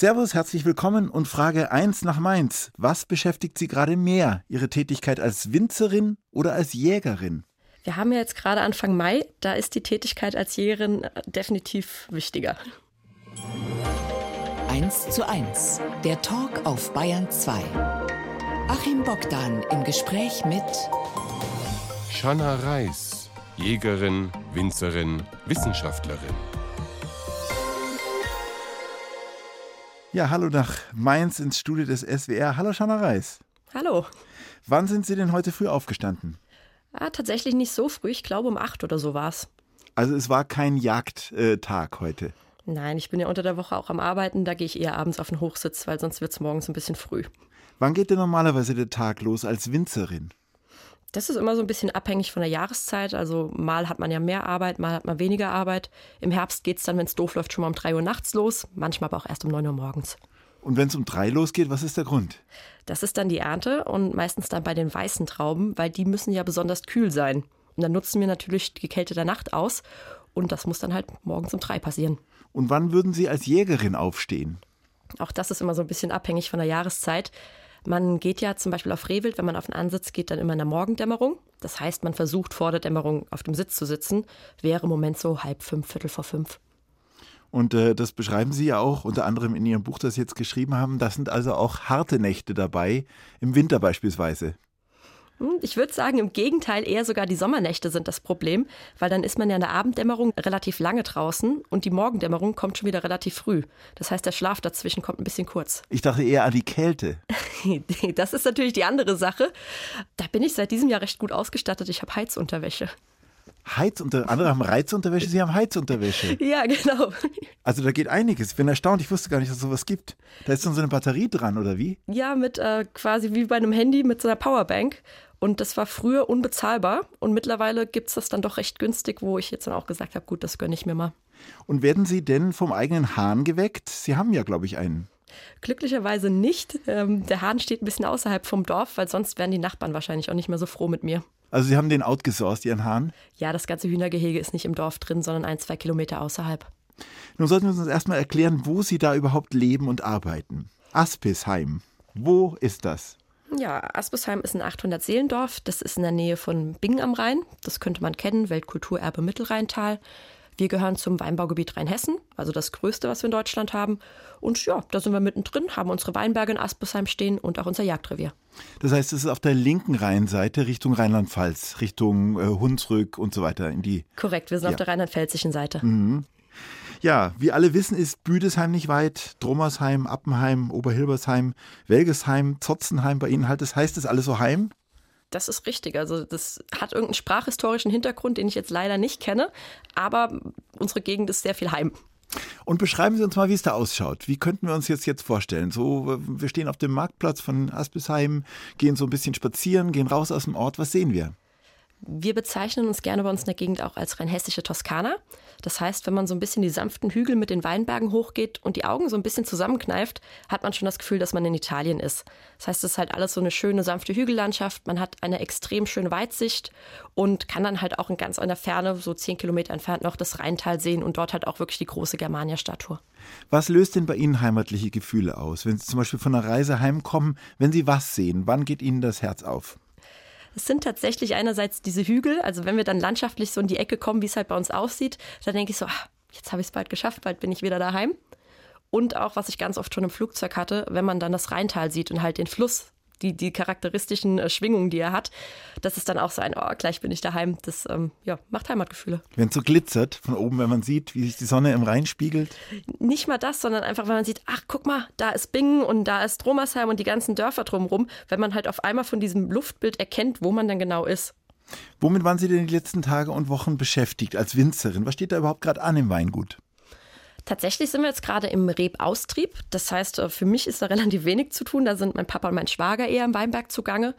Servus, herzlich willkommen und Frage 1 nach Mainz. Was beschäftigt Sie gerade mehr? Ihre Tätigkeit als Winzerin oder als Jägerin? Wir haben ja jetzt gerade Anfang Mai, da ist die Tätigkeit als Jägerin definitiv wichtiger. 1 zu 1, der Talk auf Bayern 2. Achim Bogdan im Gespräch mit Shanna Reis, Jägerin, Winzerin, Wissenschaftlerin. Ja, hallo nach Mainz ins Studio des SWR. Hallo Shanna Reis. Hallo. Wann sind Sie denn heute früh aufgestanden? Ah, tatsächlich nicht so früh, ich glaube um acht oder so war es. Also es war kein Jagdtag heute. Nein, ich bin ja unter der Woche auch am Arbeiten, da gehe ich eher abends auf den Hochsitz, weil sonst wird es morgens ein bisschen früh. Wann geht denn normalerweise der Tag los als Winzerin? Das ist immer so ein bisschen abhängig von der Jahreszeit. Also mal hat man ja mehr Arbeit, mal hat man weniger Arbeit. Im Herbst geht es dann, wenn es doof läuft, schon mal um drei Uhr nachts los, manchmal aber auch erst um neun Uhr morgens. Und wenn es um drei losgeht, was ist der Grund? Das ist dann die Ernte und meistens dann bei den weißen Trauben, weil die müssen ja besonders kühl sein. Und dann nutzen wir natürlich die Kälte der Nacht aus und das muss dann halt morgens um drei passieren. Und wann würden Sie als Jägerin aufstehen? Auch das ist immer so ein bisschen abhängig von der Jahreszeit. Man geht ja zum Beispiel auf Rehwild, wenn man auf den Ansitz geht, dann immer in der Morgendämmerung. Das heißt, man versucht vor der Dämmerung auf dem Sitz zu sitzen. Wäre im Moment so halb fünf, viertel vor fünf. Und äh, das beschreiben Sie ja auch unter anderem in Ihrem Buch, das Sie jetzt geschrieben haben. Das sind also auch harte Nächte dabei, im Winter beispielsweise. Hm, ich würde sagen, im Gegenteil, eher sogar die Sommernächte sind das Problem, weil dann ist man ja in der Abenddämmerung relativ lange draußen und die Morgendämmerung kommt schon wieder relativ früh. Das heißt, der Schlaf dazwischen kommt ein bisschen kurz. Ich dachte eher an die Kälte. das ist natürlich die andere Sache. Da bin ich seit diesem Jahr recht gut ausgestattet. Ich habe Heizunterwäsche. Heizunter andere haben Reizunterwäsche, Sie haben Heizunterwäsche. Ja, genau. Also da geht einiges. Ich bin erstaunt, ich wusste gar nicht, dass es sowas gibt. Da ist dann so eine Batterie dran, oder wie? Ja, mit äh, quasi wie bei einem Handy mit so einer Powerbank. Und das war früher unbezahlbar und mittlerweile gibt es das dann doch recht günstig, wo ich jetzt dann auch gesagt habe, gut, das gönne ich mir mal. Und werden Sie denn vom eigenen Hahn geweckt? Sie haben ja, glaube ich, einen. Glücklicherweise nicht. Ähm, der Hahn steht ein bisschen außerhalb vom Dorf, weil sonst wären die Nachbarn wahrscheinlich auch nicht mehr so froh mit mir. Also Sie haben den outgesourced, Ihren Hahn? Ja, das ganze Hühnergehege ist nicht im Dorf drin, sondern ein, zwei Kilometer außerhalb. Nun sollten wir uns erstmal erklären, wo Sie da überhaupt leben und arbeiten. Aspisheim. Wo ist das? Ja, Aspisheim ist ein 800-Seelendorf. Das ist in der Nähe von Bingen am Rhein. Das könnte man kennen, Weltkulturerbe Mittelrheintal. Wir gehören zum Weinbaugebiet Rheinhessen, also das größte, was wir in Deutschland haben. Und ja, da sind wir mittendrin, haben unsere Weinberge in Aspisheim stehen und auch unser Jagdrevier. Das heißt, es ist auf der linken Rheinseite Richtung Rheinland-Pfalz, Richtung äh, Hunsrück und so weiter in die. Korrekt, wir sind Ja. auf der rheinland-pfälzischen Seite. Mhm. Ja, wie alle wissen, ist Büdesheim nicht weit, Drommersheim, Appenheim, Oberhilbersheim, Welgesheim, Zotzenheim bei Ihnen halt. Das heißt, das ist alles so heim? Das ist richtig. Also das hat irgendeinen sprachhistorischen Hintergrund, den ich jetzt leider nicht kenne. Aber unsere Gegend ist sehr viel Heim. Und beschreiben Sie uns mal, wie es da ausschaut. Wie könnten wir uns jetzt jetzt vorstellen? So, wir stehen auf dem Marktplatz von Aspisheim, gehen so ein bisschen spazieren, gehen raus aus dem Ort. Was sehen wir? Wir bezeichnen uns gerne bei uns in der Gegend auch als rheinhessische Toskana. Das heißt, wenn man so ein bisschen die sanften Hügel mit den Weinbergen hochgeht und die Augen so ein bisschen zusammenkneift, hat man schon das Gefühl, dass man in Italien ist. Das heißt, es ist halt alles so eine schöne, sanfte Hügellandschaft. Man hat eine extrem schöne Weitsicht und kann dann halt auch in ganz einer Ferne, so zehn Kilometer entfernt, noch das Rheintal sehen und dort halt auch wirklich die große Germania-Statue. Was löst denn bei Ihnen heimatliche Gefühle aus? Wenn Sie zum Beispiel von einer Reise heimkommen, wenn Sie was sehen, wann geht Ihnen das Herz auf? Es sind tatsächlich einerseits diese Hügel, also wenn wir dann landschaftlich so in die Ecke kommen, wie es halt bei uns aussieht, dann denke ich so, ah, jetzt habe ich es bald geschafft, bald bin ich wieder daheim. Und auch, was ich ganz oft schon im Flugzeug hatte, wenn man dann das Rheintal sieht und halt den Fluss, die, die charakteristischen äh, Schwingungen, die er hat, das ist dann auch so ein, oh, gleich bin ich daheim. Das ähm, ja, macht Heimatgefühle. Wenn es so glitzert von oben, wenn man sieht, wie sich die Sonne im Rhein spiegelt. Nicht mal das, sondern einfach, wenn man sieht, ach, guck mal, da ist Bingen und da ist Dromersheim und die ganzen Dörfer drumherum, wenn man halt auf einmal von diesem Luftbild erkennt, wo man dann genau ist. Womit waren Sie denn die letzten Tage und Wochen beschäftigt als Winzerin? Was steht da überhaupt gerade an im Weingut? Tatsächlich sind wir jetzt gerade im Rebaustrieb. Das heißt, äh, für mich ist da relativ wenig zu tun. Da sind mein Papa und mein Schwager eher im Weinberg zugange.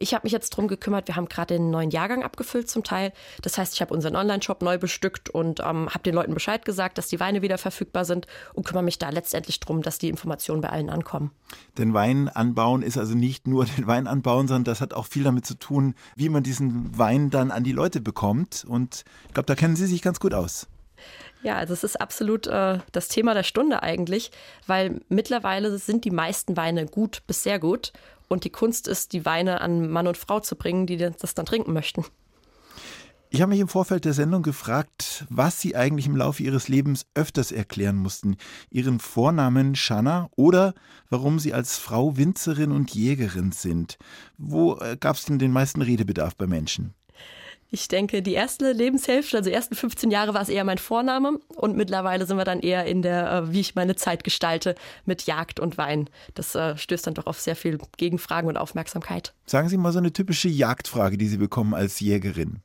Ich habe mich jetzt drum gekümmert. Wir haben gerade den neuen Jahrgang abgefüllt zum Teil. Das heißt, ich habe unseren Online-Shop neu bestückt und ähm, habe den Leuten Bescheid gesagt, dass die Weine wieder verfügbar sind und kümmere mich da letztendlich drum, dass die Informationen bei allen ankommen. Denn Wein anbauen ist also nicht nur den Wein anbauen, sondern das hat auch viel damit zu tun, wie man diesen Wein dann an die Leute bekommt. Und ich glaube, da kennen Sie sich ganz gut aus. Ja, also es ist absolut äh, das Thema der Stunde eigentlich, weil mittlerweile sind die meisten Weine gut bis sehr gut und die Kunst ist, die Weine an Mann und Frau zu bringen, die das dann trinken möchten. Ich habe mich im Vorfeld der Sendung gefragt, was Sie eigentlich im Laufe Ihres Lebens öfters erklären mussten. Ihren Vornamen Shanna oder warum Sie als Frau Winzerin und Jägerin sind. Wo äh, gab es denn den meisten Redebedarf bei Menschen? Ich denke, die erste Lebenshälfte, also die ersten 15 Jahre war es eher mein Vorname und mittlerweile sind wir dann eher in der, äh, wie ich meine Zeit gestalte, mit Jagd und Wein. Das äh, stößt dann doch auf sehr viel Gegenfragen und Aufmerksamkeit. Sagen Sie mal so eine typische Jagdfrage, die Sie bekommen als Jägerin.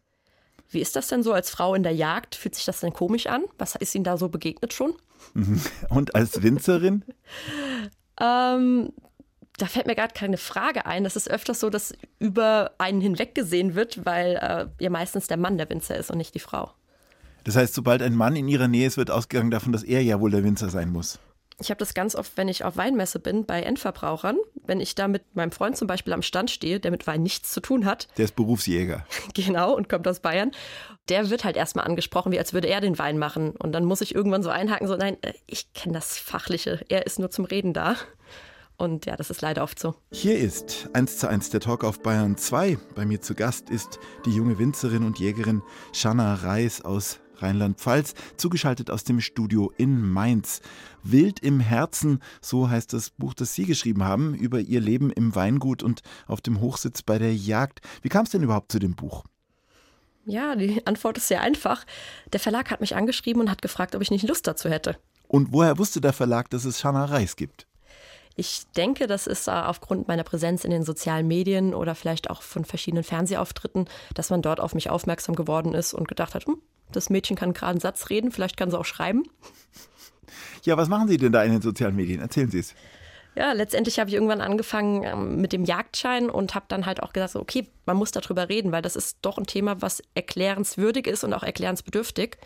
Wie ist das denn so als Frau in der Jagd? Fühlt sich das denn komisch an? Was ist Ihnen da so begegnet schon? Und als Winzerin? ähm, da fällt mir gerade keine Frage ein. Das ist öfters so, dass über einen hinweggesehen wird, weil äh, ja meistens der Mann der Winzer ist und nicht die Frau. Das heißt, sobald ein Mann in ihrer Nähe ist, wird ausgegangen davon, dass er ja wohl der Winzer sein muss. Ich habe das ganz oft, wenn ich auf Weinmesse bin, bei Endverbrauchern. Wenn ich da mit meinem Freund zum Beispiel am Stand stehe, der mit Wein nichts zu tun hat. Der ist Berufsjäger. Genau, und kommt aus Bayern. Der wird halt erstmal angesprochen, wie als würde er den Wein machen. Und dann muss ich irgendwann so einhaken, so, nein, äh, ich kenne das Fachliche. Er ist nur zum Reden da. Und ja, das ist leider oft so. Hier ist 1 zu 1 der Talk auf Bayern 2. Bei mir zu Gast ist die junge Winzerin und Jägerin Shanna Reis aus Rheinland-Pfalz, zugeschaltet aus dem Studio in Mainz. Wild im Herzen, so heißt das Buch, das Sie geschrieben haben, über Ihr Leben im Weingut und auf dem Hochsitz bei der Jagd. Wie kam es denn überhaupt zu dem Buch? Ja, die Antwort ist sehr einfach. Der Verlag hat mich angeschrieben und hat gefragt, ob ich nicht Lust dazu hätte. Und woher wusste der Verlag, dass es Shanna Reis gibt? Ich denke, das ist aufgrund meiner Präsenz in den sozialen Medien oder vielleicht auch von verschiedenen Fernsehauftritten, dass man dort auf mich aufmerksam geworden ist und gedacht hat, hm, das Mädchen kann gerade einen Satz reden, vielleicht kann sie auch schreiben. Ja, was machen Sie denn da in den sozialen Medien? Erzählen Sie es. Ja, letztendlich habe ich irgendwann angefangen ähm, mit dem Jagdschein und habe dann halt auch gesagt, okay, man muss darüber reden, weil das ist doch ein Thema, was erklärenswürdig ist und auch erklärensbedürftig.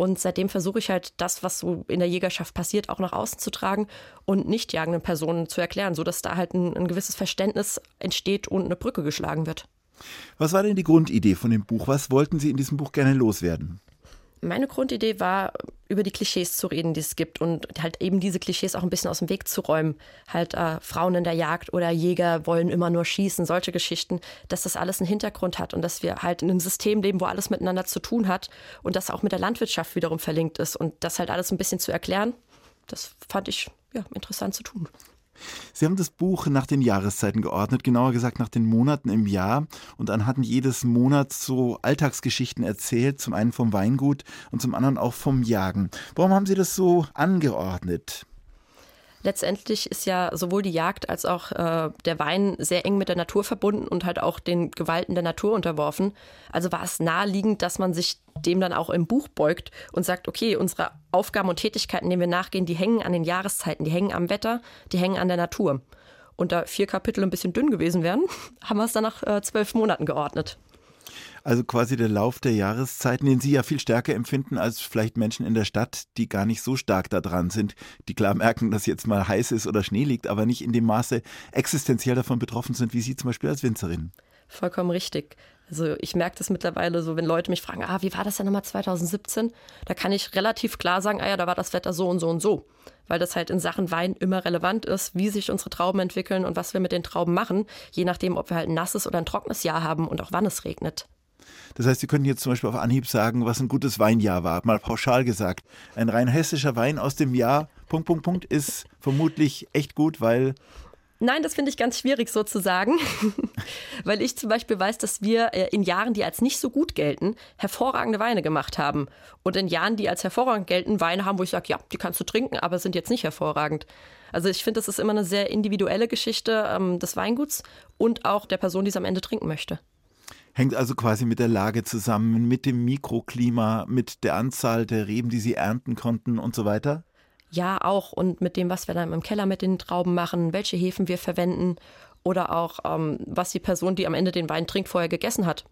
Und seitdem versuche ich halt das, was so in der Jägerschaft passiert, auch nach außen zu tragen und nicht jagenden Personen zu erklären, sodass da halt ein, ein gewisses Verständnis entsteht und eine Brücke geschlagen wird. Was war denn die Grundidee von dem Buch? Was wollten Sie in diesem Buch gerne loswerden? Meine Grundidee war, über die Klischees zu reden, die es gibt und halt eben diese Klischees auch ein bisschen aus dem Weg zu räumen. Halt äh, Frauen in der Jagd oder Jäger wollen immer nur schießen, solche Geschichten, dass das alles einen Hintergrund hat und dass wir halt in einem System leben, wo alles miteinander zu tun hat und das auch mit der Landwirtschaft wiederum verlinkt ist und das halt alles ein bisschen zu erklären, das fand ich ja, interessant zu tun. Sie haben das Buch nach den Jahreszeiten geordnet, genauer gesagt nach den Monaten im Jahr und anhand jedes Monats so Alltagsgeschichten erzählt, zum einen vom Weingut und zum anderen auch vom Jagen. Warum haben Sie das so angeordnet? Letztendlich ist ja sowohl die Jagd als auch äh, der Wein sehr eng mit der Natur verbunden und halt auch den Gewalten der Natur unterworfen. Also war es naheliegend, dass man sich dem dann auch im Buch beugt und sagt, okay, unsere Aufgaben und Tätigkeiten, denen wir nachgehen, die hängen an den Jahreszeiten, die hängen am Wetter, die hängen an der Natur. Und da vier Kapitel ein bisschen dünn gewesen wären, haben wir es dann nach äh, zwölf Monaten geordnet. Also quasi der Lauf der Jahreszeiten, den Sie ja viel stärker empfinden als vielleicht Menschen in der Stadt, die gar nicht so stark da dran sind, die klar merken, dass jetzt mal heiß ist oder Schnee liegt, aber nicht in dem Maße existenziell davon betroffen sind, wie Sie zum Beispiel als Winzerin. Vollkommen richtig. Also ich merke das mittlerweile so, wenn Leute mich fragen, ah, wie war das denn nochmal 2017? Da kann ich relativ klar sagen, ah ja, da war das Wetter so und so und so. Weil das halt in Sachen Wein immer relevant ist, wie sich unsere Trauben entwickeln und was wir mit den Trauben machen, je nachdem, ob wir halt ein nasses oder ein trockenes Jahr haben und auch wann es regnet. Das heißt, Sie könnten jetzt zum Beispiel auf Anhieb sagen, was ein gutes Weinjahr war, mal pauschal gesagt. Ein rein hessischer Wein aus dem Jahr, Punkt, Punkt, Punkt, ist vermutlich echt gut, weil Nein, das finde ich ganz schwierig so zu sagen, weil ich zum Beispiel weiß, dass wir äh, in Jahren, die als nicht so gut gelten, hervorragende Weine gemacht haben. Und in Jahren, die als hervorragend gelten, Weine haben, wo ich sage, ja, die kannst du trinken, aber sind jetzt nicht hervorragend. Also ich finde, das ist immer eine sehr individuelle Geschichte ähm, des Weinguts und auch der Person, die es am Ende trinken möchte. Hängt also quasi mit der Lage zusammen, mit dem Mikroklima, mit der Anzahl der Reben, die Sie ernten konnten und so weiter? Ja, auch. Und mit dem, was wir dann im Keller mit den Trauben machen, welche Hefen wir verwenden oder auch, ähm, was die Person, die am Ende den Wein trinkt, vorher gegessen hat.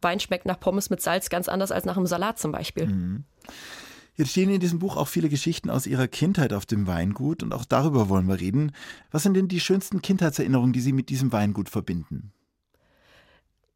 Wein schmeckt nach Pommes mit Salz ganz anders als nach einem Salat zum Beispiel. Mhm. Jetzt stehen in diesem Buch auch viele Geschichten aus Ihrer Kindheit auf dem Weingut und auch darüber wollen wir reden. Was sind denn die schönsten Kindheitserinnerungen, die Sie mit diesem Weingut verbinden?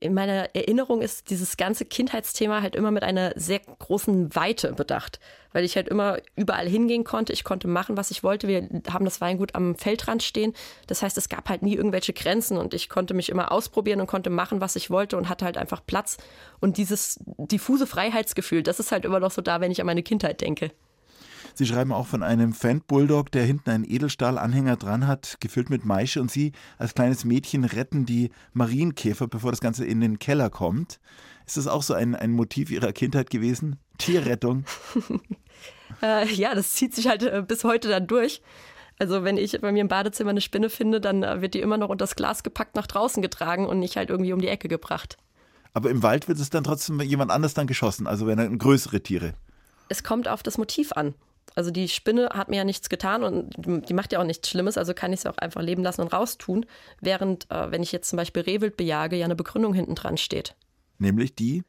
In meiner Erinnerung ist dieses ganze Kindheitsthema halt immer mit einer sehr großen Weite bedacht, weil ich halt immer überall hingehen konnte. Ich konnte machen, was ich wollte. Wir haben das Weingut am Feldrand stehen. Das heißt, es gab halt nie irgendwelche Grenzen und ich konnte mich immer ausprobieren und konnte machen, was ich wollte und hatte halt einfach Platz. Und dieses diffuse Freiheitsgefühl, das ist halt immer noch so da, wenn ich an meine Kindheit denke. Sie schreiben auch von einem Fan-Bulldog, der hinten einen Edelstahlanhänger dran hat, gefüllt mit Maische und Sie als kleines Mädchen retten die Marienkäfer, bevor das Ganze in den Keller kommt. Ist das auch so ein, ein Motiv Ihrer Kindheit gewesen? Tierrettung? äh, ja, das zieht sich halt äh, bis heute dann durch. Also wenn ich bei mir im Badezimmer eine Spinne finde, dann äh, wird die immer noch unter das Glas gepackt nach draußen getragen und nicht halt irgendwie um die Ecke gebracht. Aber im Wald wird es dann trotzdem jemand anders dann geschossen, also wenn er größere Tiere. Es kommt auf das Motiv an. Also die Spinne hat mir ja nichts getan und die macht ja auch nichts Schlimmes, also kann ich sie auch einfach leben lassen und raustun. Während, äh, wenn ich jetzt zum Beispiel Rehwild bejage, ja eine Begründung hinten dran steht. Nämlich die?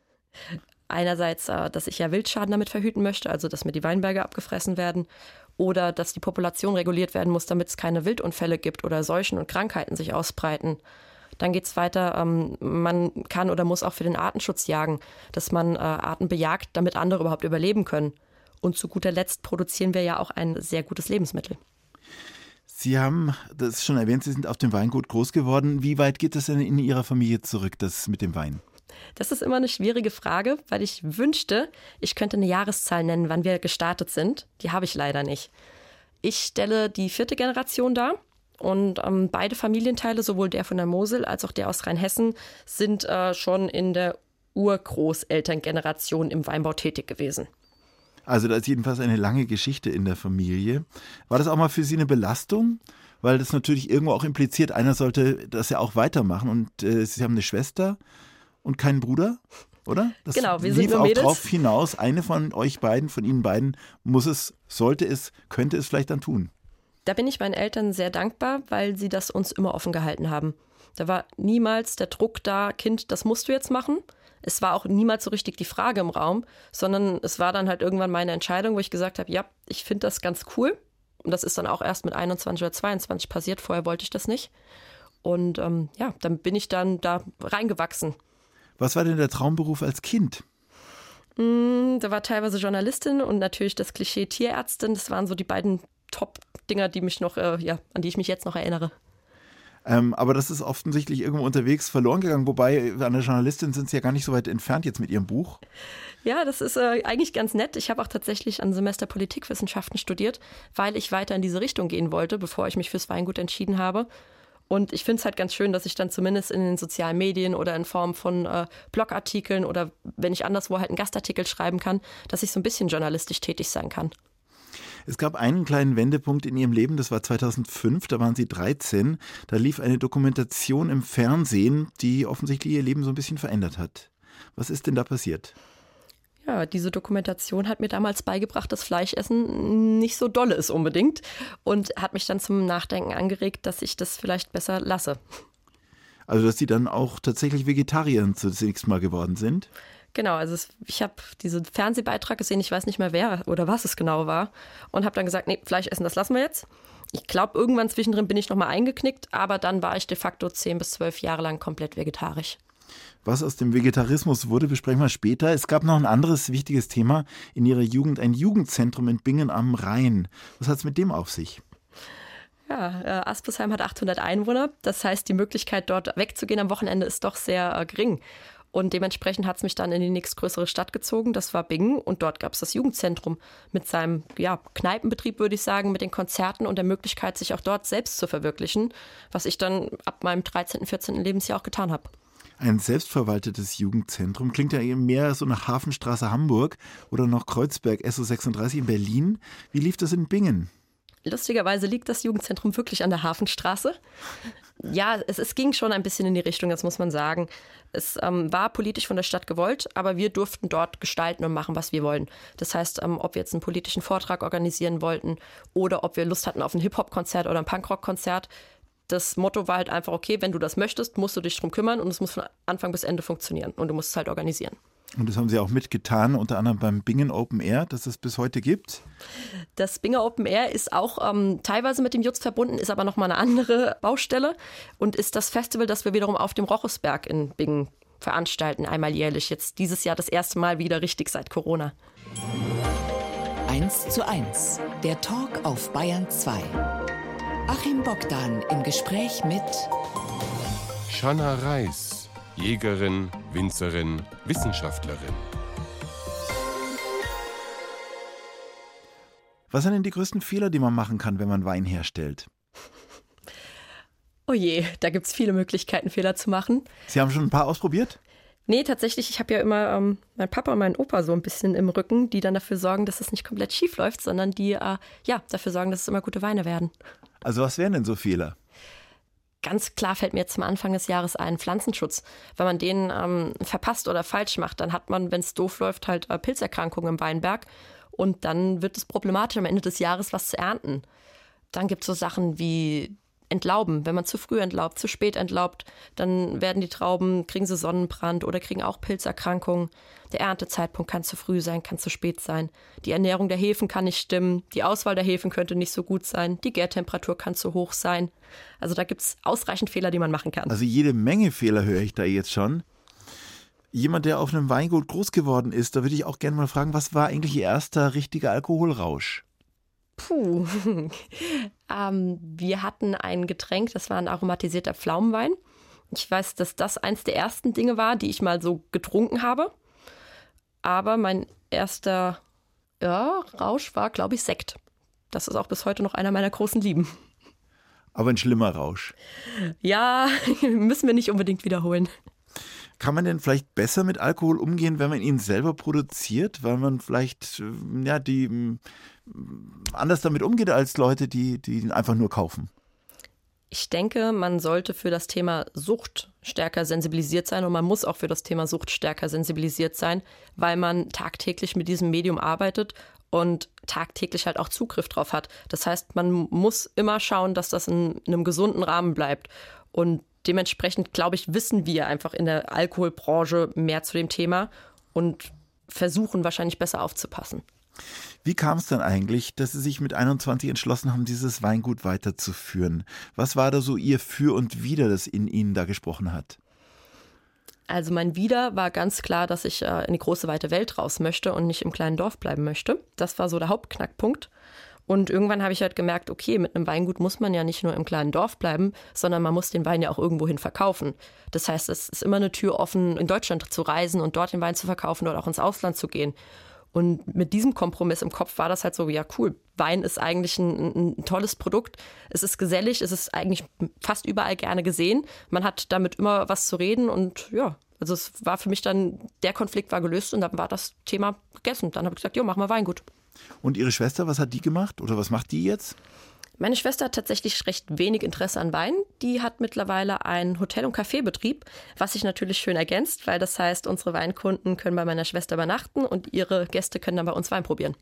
Einerseits, äh, dass ich ja Wildschaden damit verhüten möchte, also dass mir die Weinberge abgefressen werden. Oder dass die Population reguliert werden muss, damit es keine Wildunfälle gibt oder Seuchen und Krankheiten sich ausbreiten. Dann geht es weiter, ähm, man kann oder muss auch für den Artenschutz jagen, dass man äh, Arten bejagt, damit andere überhaupt überleben können. Und zu guter Letzt produzieren wir ja auch ein sehr gutes Lebensmittel. Sie haben das schon erwähnt, Sie sind auf dem Weingut groß geworden. Wie weit geht das denn in Ihrer Familie zurück, das mit dem Wein? Das ist immer eine schwierige Frage, weil ich wünschte, ich könnte eine Jahreszahl nennen, wann wir gestartet sind. Die habe ich leider nicht. Ich stelle die vierte Generation dar und ähm, beide Familienteile, sowohl der von der Mosel als auch der aus Rheinhessen, sind äh, schon in der Urgroßelterngeneration im Weinbau tätig gewesen. Also da ist jedenfalls eine lange Geschichte in der Familie. War das auch mal für Sie eine Belastung? Weil das natürlich irgendwo auch impliziert, einer sollte das ja auch weitermachen. Und äh, Sie haben eine Schwester und keinen Bruder, oder? Das genau, wir lief sind nur auch Mädels. drauf hinaus. Eine von euch beiden, von Ihnen beiden, muss es, sollte es, könnte es vielleicht dann tun. Da bin ich meinen Eltern sehr dankbar, weil sie das uns immer offen gehalten haben. Da war niemals der Druck da, Kind, das musst du jetzt machen es war auch niemals so richtig die Frage im Raum, sondern es war dann halt irgendwann meine Entscheidung, wo ich gesagt habe, ja, ich finde das ganz cool. Und das ist dann auch erst mit 21 oder 22 passiert. Vorher wollte ich das nicht. Und ähm, ja, dann bin ich dann da reingewachsen. Was war denn der Traumberuf als Kind? Mm, da war teilweise Journalistin und natürlich das Klischee Tierärztin. Das waren so die beiden Top-Dinger, die mich noch, äh, ja, an die ich mich jetzt noch erinnere. Ähm, aber das ist offensichtlich irgendwo unterwegs verloren gegangen. Wobei, an der Journalistin sind Sie ja gar nicht so weit entfernt jetzt mit Ihrem Buch. Ja, das ist äh, eigentlich ganz nett. Ich habe auch tatsächlich ein Semester Politikwissenschaften studiert, weil ich weiter in diese Richtung gehen wollte, bevor ich mich fürs Weingut entschieden habe. Und ich finde es halt ganz schön, dass ich dann zumindest in den sozialen Medien oder in Form von äh, Blogartikeln oder wenn ich anderswo halt einen Gastartikel schreiben kann, dass ich so ein bisschen journalistisch tätig sein kann. Es gab einen kleinen Wendepunkt in ihrem Leben, das war 2005, da waren sie 13. Da lief eine Dokumentation im Fernsehen, die offensichtlich ihr Leben so ein bisschen verändert hat. Was ist denn da passiert? Ja, diese Dokumentation hat mir damals beigebracht, dass Fleischessen nicht so dolle ist unbedingt und hat mich dann zum Nachdenken angeregt, dass ich das vielleicht besser lasse. Also, dass Sie dann auch tatsächlich Vegetarier zunächst mal geworden sind? Genau, also es, ich habe diesen Fernsehbeitrag gesehen, ich weiß nicht mehr wer oder was es genau war und habe dann gesagt, nee, Fleisch essen, das lassen wir jetzt. Ich glaube, irgendwann zwischendrin bin ich nochmal eingeknickt, aber dann war ich de facto zehn bis zwölf Jahre lang komplett vegetarisch. Was aus dem Vegetarismus wurde, besprechen wir später. Es gab noch ein anderes wichtiges Thema in Ihrer Jugend, ein Jugendzentrum in Bingen am Rhein. Was hat es mit dem auf sich? Ja, äh, Aspersheim hat 800 Einwohner. Das heißt, die Möglichkeit, dort wegzugehen am Wochenende ist doch sehr äh, gering. Und dementsprechend hat es mich dann in die nächstgrößere Stadt gezogen. Das war Bingen. Und dort gab es das Jugendzentrum mit seinem ja, Kneipenbetrieb, würde ich sagen, mit den Konzerten und der Möglichkeit, sich auch dort selbst zu verwirklichen, was ich dann ab meinem 13., 14. Lebensjahr auch getan habe. Ein selbstverwaltetes Jugendzentrum klingt ja eben mehr so nach Hafenstraße Hamburg oder noch Kreuzberg SO36 in Berlin. Wie lief das in Bingen? Lustigerweise liegt das Jugendzentrum wirklich an der Hafenstraße. Ja, es, es ging schon ein bisschen in die Richtung, das muss man sagen. Es ähm, war politisch von der Stadt gewollt, aber wir durften dort gestalten und machen, was wir wollen. Das heißt, ähm, ob wir jetzt einen politischen Vortrag organisieren wollten oder ob wir Lust hatten auf ein Hip-Hop-Konzert oder ein Punkrock-Konzert. Das Motto war halt einfach, okay, wenn du das möchtest, musst du dich drum kümmern und es muss von Anfang bis Ende funktionieren und du musst es halt organisieren. Und das haben Sie auch mitgetan, unter anderem beim Bingen Open Air, das es bis heute gibt. Das Binger Open Air ist auch ähm, teilweise mit dem Jutz verbunden, ist aber nochmal eine andere Baustelle und ist das Festival, das wir wiederum auf dem Rochusberg in Bingen veranstalten, einmal jährlich. Jetzt dieses Jahr das erste Mal wieder richtig seit Corona. 1 zu 1, der Talk auf Bayern 2. Achim Bogdan im Gespräch mit Shanna Reis, Jägerin, Winzerin, Wissenschaftlerin. Was sind denn die größten Fehler, die man machen kann, wenn man Wein herstellt? Oh je, da gibt es viele Möglichkeiten, Fehler zu machen. Sie haben schon ein paar ausprobiert? Nee, tatsächlich, ich habe ja immer ähm, meinen Papa und meinen Opa so ein bisschen im Rücken, die dann dafür sorgen, dass es nicht komplett schief läuft, sondern die äh, ja dafür sorgen, dass es immer gute Weine werden. Also was wären denn so Fehler? Ganz klar fällt mir jetzt zum Anfang des Jahres ein Pflanzenschutz. Wenn man den ähm, verpasst oder falsch macht, dann hat man, wenn es doof läuft, halt äh, Pilzerkrankungen im Weinberg und dann wird es problematisch am Ende des Jahres was zu ernten. Dann gibt es so Sachen wie entlauben. Wenn man zu früh entlaubt, zu spät entlaubt, dann werden die Trauben, kriegen sie Sonnenbrand oder kriegen auch Pilzerkrankungen. Der Erntezeitpunkt kann zu früh sein, kann zu spät sein. Die Ernährung der Hefen kann nicht stimmen. Die Auswahl der Hefen könnte nicht so gut sein. Die Gärtemperatur kann zu hoch sein. Also da gibt es ausreichend Fehler, die man machen kann. Also jede Menge Fehler höre ich da jetzt schon. Jemand, der auf einem Weingut groß geworden ist, da würde ich auch gerne mal fragen, was war eigentlich Ihr erster richtiger Alkoholrausch? Puh. ähm, wir hatten ein Getränk, das war ein aromatisierter Pflaumenwein. Ich weiß, dass das eins der ersten Dinge war, die ich mal so getrunken habe. Aber mein erster ja, Rausch war, glaube ich, Sekt. Das ist auch bis heute noch einer meiner großen Lieben. Aber ein schlimmer Rausch. Ja, müssen wir nicht unbedingt wiederholen. Kann man denn vielleicht besser mit Alkohol umgehen, wenn man ihn selber produziert, weil man vielleicht äh, ja, die anders damit umgeht als Leute, die, die ihn einfach nur kaufen? Ich denke, man sollte für das Thema Sucht stärker sensibilisiert sein und man muss auch für das Thema Sucht stärker sensibilisiert sein, weil man tagtäglich mit diesem Medium arbeitet und tagtäglich halt auch Zugriff drauf hat. Das heißt, man muss immer schauen, dass das in, in einem gesunden Rahmen bleibt. Und dementsprechend, glaube ich, wissen wir einfach in der Alkoholbranche mehr zu dem Thema und versuchen wahrscheinlich besser aufzupassen. Wie kam es dann eigentlich, dass Sie sich mit 21 entschlossen haben, dieses Weingut weiterzuführen? Was war da so Ihr Für und Wider, das in Ihnen da gesprochen hat? Also mein Wider war ganz klar, dass ich äh, in die große weite Welt raus möchte und nicht im kleinen Dorf bleiben möchte. Das war so der Hauptknackpunkt. Und irgendwann habe ich halt gemerkt, okay, mit einem Weingut muss man ja nicht nur im kleinen Dorf bleiben, sondern man muss den Wein ja auch irgendwohin verkaufen. Das heißt, es ist immer eine Tür offen, in Deutschland zu reisen und dort den Wein zu verkaufen oder auch ins Ausland zu gehen. Und mit diesem Kompromiss im Kopf war das halt so, ja cool, Wein ist eigentlich ein, ein, tolles Produkt. Es ist gesellig, es ist eigentlich fast überall gerne gesehen. Man hat damit immer was zu reden und ja, also es war für mich dann, der Konflikt war gelöst und dann war das Thema gegessen. Dann habe ich gesagt, ja, mach mal Weingut. Und Ihre Schwester, was hat die gemacht oder was macht die jetzt? Meine Schwester hat tatsächlich recht wenig Interesse an Wein. Die hat mittlerweile einen Hotel- und Kaffeebetrieb, was sich natürlich schön ergänzt, weil das heißt, unsere Weinkunden können bei meiner Schwester übernachten und ihre Gäste können dann bei uns Wein probieren.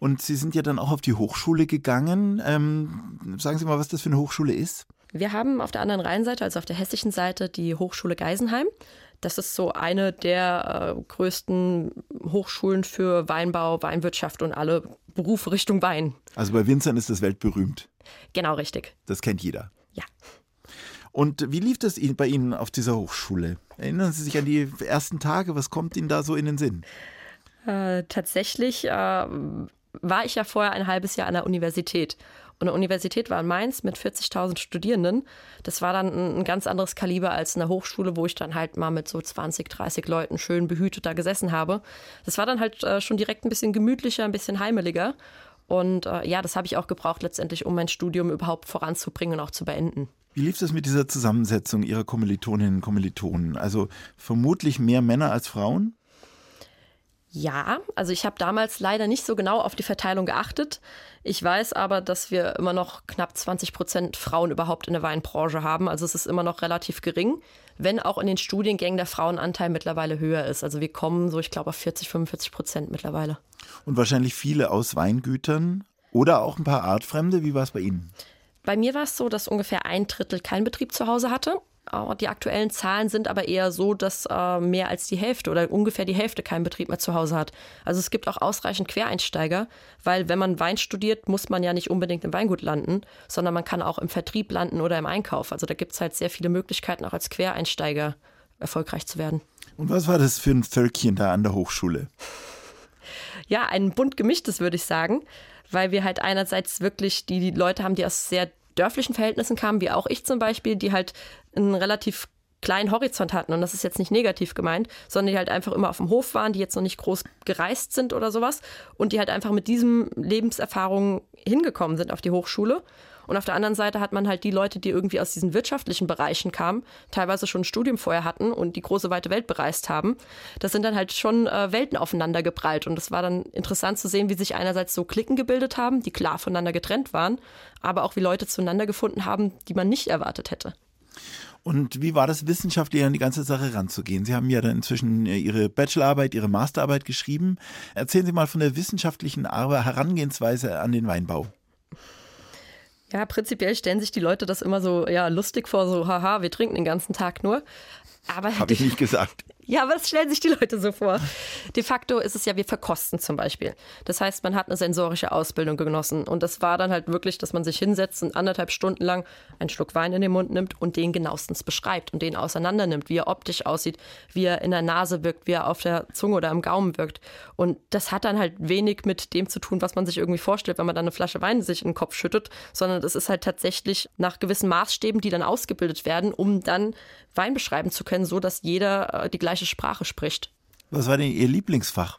Und Sie sind ja dann auch auf die Hochschule gegangen. Ähm, sagen Sie mal, was das für eine Hochschule ist. Wir haben auf der anderen Rheinseite, also auf der hessischen Seite, die Hochschule Geisenheim. Das ist so eine der äh, größten Hochschulen für Weinbau, Weinwirtschaft und alle Berufe Richtung Wein. Also bei Winzern ist das weltberühmt. Genau richtig. Das kennt jeder. Ja. Und wie lief das bei Ihnen auf dieser Hochschule? Erinnern Sie sich an die ersten Tage? Was kommt Ihnen da so in den Sinn? Äh, tatsächlich äh, war ich ja vorher ein halbes Jahr an der Universität. Und eine Universität war in Mainz mit 40.000 Studierenden. Das war dann ein, ganz anderes Kaliber als eine Hochschule, wo ich dann halt mal mit so 20, 30 Leuten schön behütet da gesessen habe. Das war dann halt äh, schon direkt ein bisschen gemütlicher, ein bisschen heimeliger. Und äh, ja, das habe ich auch gebraucht letztendlich, um mein Studium überhaupt voranzubringen und auch zu beenden. Wie lief das mit dieser Zusammensetzung Ihrer Kommilitoninnen und Kommilitonen? Also vermutlich mehr Männer als Frauen? Ja, also ich habe damals leider nicht so genau auf die Verteilung geachtet. Ich weiß aber, dass wir immer noch knapp 20 Prozent Frauen überhaupt in der Weinbranche haben. Also es ist immer noch relativ gering, wenn auch in den Studiengängen der Frauenanteil mittlerweile höher ist. Also wir kommen so, ich glaube, auf 40, 45 Prozent mittlerweile. Und wahrscheinlich viele aus Weingütern oder auch ein paar Artfremde. Wie war es bei Ihnen? Bei mir war es so, dass ungefähr ein Drittel keinen Betrieb zu Hause hatte die aktuellen Zahlen sind aber eher so, dass äh, mehr als die Hälfte oder ungefähr die Hälfte keinen Betrieb mehr zu Hause hat. Also es gibt auch ausreichend Quereinsteiger, weil wenn man Wein studiert, muss man ja nicht unbedingt im Weingut landen, sondern man kann auch im Vertrieb landen oder im Einkauf. Also da gibt es halt sehr viele Möglichkeiten, auch als Quereinsteiger erfolgreich zu werden. Und was war das für ein Völkchen da an der Hochschule? Ja, ein bunt gemischtes, würde ich sagen, weil wir halt einerseits wirklich die, die Leute haben, die aus sehr dörflichen Verhältnissen kamen, wie auch ich zum Beispiel, die halt einen relativ kleinen Horizont hatten. Und das ist jetzt nicht negativ gemeint, sondern die halt einfach immer auf dem Hof waren, die jetzt noch nicht groß gereist sind oder sowas und die halt einfach mit diesem Lebenserfahrung hingekommen sind auf die Hochschule. Und auf der anderen Seite hat man halt die Leute, die irgendwie aus diesen wirtschaftlichen Bereichen kamen, teilweise schon ein Studium vorher hatten und die große weite Welt bereist haben. Das sind dann halt schon äh, Welten aufeinander geprallt. Und es war dann interessant zu sehen, wie sich einerseits so Klicken gebildet haben, die klar voneinander getrennt waren, aber auch wie Leute zueinander gefunden haben, die man nicht erwartet hätte. Und wie war das wissenschaftlich an die ganze Sache ranzugehen? Sie haben ja dann inzwischen äh, Ihre Bachelorarbeit, Ihre Masterarbeit geschrieben. Erzählen Sie mal von der wissenschaftlichen Herangehensweise an den Weinbau. Ja, prinzipiell stellen sich die Leute das immer so ja, lustig vor, so haha, wir trinken den ganzen Tag nur. Aber habe ich nicht gesagt. Ja, das stellen sich die Leute so vor. De facto ist es ja, wir verkosten zum Beispiel. Das heißt, man hat eine sensorische Ausbildung genossen. Und das war dann halt wirklich, dass man sich hinsetzt und anderthalb Stunden lang einen Schluck Wein in den Mund nimmt und den genauestens beschreibt und den auseinander nimmt, wie er optisch aussieht, wie er in der Nase wirkt, wie er auf der Zunge oder im Gaumen wirkt. Und das hat dann halt wenig mit dem zu tun, was man sich irgendwie vorstellt, wenn man dann eine Flasche Wein sich in den Kopf schüttet, sondern es ist halt tatsächlich nach gewissen Maßstäben, die dann ausgebildet werden, um dann Wein beschreiben zu können, so dass jeder äh, die gleiche Sprache spricht. Was war denn Ihr Lieblingsfach?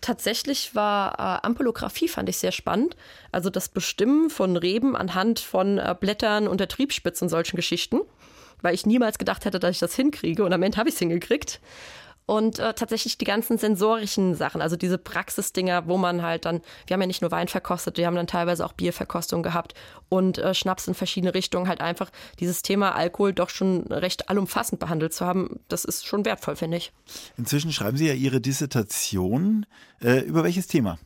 Tatsächlich war äh, Ampulographie fand ich sehr spannend. Also das Bestimmen von Reben anhand von äh, Blättern und der Triebspitze und solchen Geschichten. Weil ich niemals gedacht hätte, dass ich das hinkriege. Und am Ende habe ich es hingekriegt. Und äh, tatsächlich die ganzen sensorischen Sachen, also diese Praxisdinger, wo man halt dann, wir haben ja nicht nur Wein verkostet, wir haben dann teilweise auch Bierverkostung gehabt und äh, Schnaps in verschiedene Richtungen, halt einfach dieses Thema Alkohol doch schon recht allumfassend behandelt zu haben, das ist schon wertvoll, finde ich. Inzwischen schreiben Sie ja Ihre Dissertation. Äh, über welches Thema?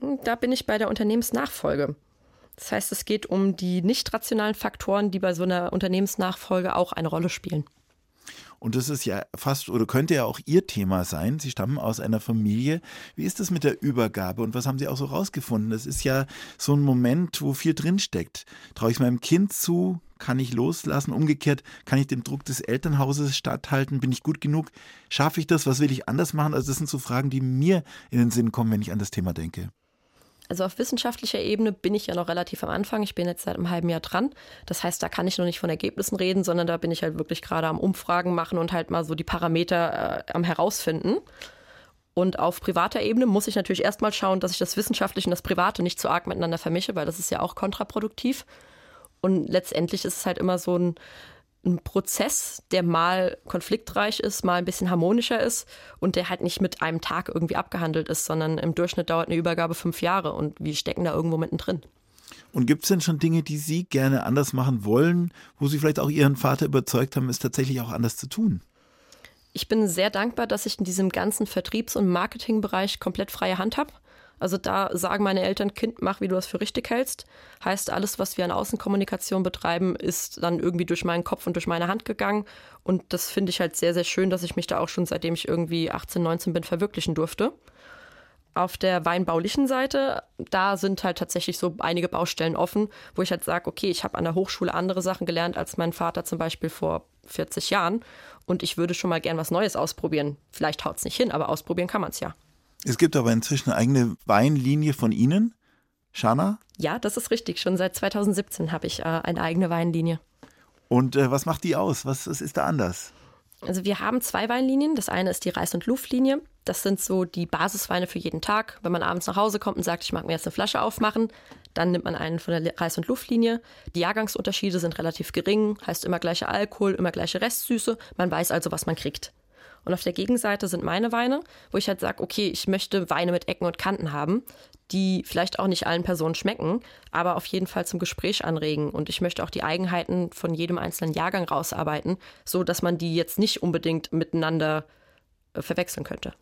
Hm, da bin ich bei der Unternehmensnachfolge. Das heißt, es geht um die nicht rationalen Faktoren, die bei so einer Unternehmensnachfolge auch eine Rolle spielen. Und das ist ja fast oder könnte ja auch Ihr Thema sein. Sie stammen aus einer Familie. Wie ist das mit der Übergabe und was haben Sie auch so rausgefunden? Das ist ja so ein Moment, wo viel drinsteckt. Traue ich meinem Kind zu? Kann ich loslassen? Umgekehrt, kann ich dem Druck des Elternhauses statthalten? Bin ich gut genug? Schaffe ich das? Was will ich anders machen? Also das sind so Fragen, die mir in den Sinn kommen, wenn ich an das Thema denke. Also auf wissenschaftlicher Ebene bin ich ja noch relativ am Anfang. Ich bin jetzt seit einem halben Jahr dran. Das heißt, da kann ich noch nicht von Ergebnissen reden, sondern da bin ich halt wirklich gerade am Umfragen machen und halt mal so die Parameter äh, am herausfinden. Und auf privater Ebene muss ich natürlich erstmal schauen, dass ich das Wissenschaftliche und das Private nicht zu arg miteinander vermische, weil das ist ja auch kontraproduktiv. Und letztendlich ist es halt immer so ein ein Prozess, der mal konfliktreich ist, mal ein bisschen harmonischer ist und der halt nicht mit einem Tag irgendwie abgehandelt ist, sondern im Durchschnitt dauert eine Übergabe fünf Jahre und wir stecken da irgendwo mittendrin. Und gibt es denn schon Dinge, die Sie gerne anders machen wollen, wo Sie vielleicht auch Ihren Vater überzeugt haben, es tatsächlich auch anders zu tun? Ich bin sehr dankbar, dass ich in diesem ganzen Vertriebs- und Marketingbereich komplett freie Hand habe. Also da sagen meine Eltern, Kind, mach, wie du das für richtig hältst. Heißt, alles, was wir an Außenkommunikation betreiben, ist dann irgendwie durch meinen Kopf und durch meine Hand gegangen. Und das finde ich halt sehr, sehr schön, dass ich mich da auch schon seitdem ich irgendwie 18, 19 bin, verwirklichen durfte. Auf der weinbaulichen Seite, da sind halt tatsächlich so einige Baustellen offen, wo ich halt sage, okay, ich habe an der Hochschule andere Sachen gelernt als mein Vater zum Beispiel vor 40 Jahren und ich würde schon mal gern was Neues ausprobieren. Vielleicht haut es nicht hin, aber ausprobieren kann man es ja. Es gibt aber inzwischen eine eigene Weinlinie von Ihnen, Shana? Ja, das ist richtig. Schon seit 2017 habe ich äh, eine eigene Weinlinie. Und äh, was macht die aus? Was, was ist da anders? Also wir haben zwei Weinlinien. Das eine ist die Reis- und Luftlinie. Das sind so die Basisweine für jeden Tag. Wenn man abends nach Hause kommt und sagt, ich mag mir jetzt eine Flasche aufmachen, dann nimmt man einen von der Reis- und Luftlinie. Die Jahrgangsunterschiede sind relativ gering, heißt immer gleicher Alkohol, immer gleiche Restsüße. Man weiß also, was man kriegt. Und auf der Gegenseite sind meine Weine, wo ich halt sage, okay, ich möchte Weine mit Ecken und Kanten haben, die vielleicht auch nicht allen Personen schmecken, aber auf jeden Fall zum Gespräch anregen. Und ich möchte auch die Eigenheiten von jedem einzelnen Jahrgang rausarbeiten, so dass man die jetzt nicht unbedingt miteinander äh, verwechseln könnte.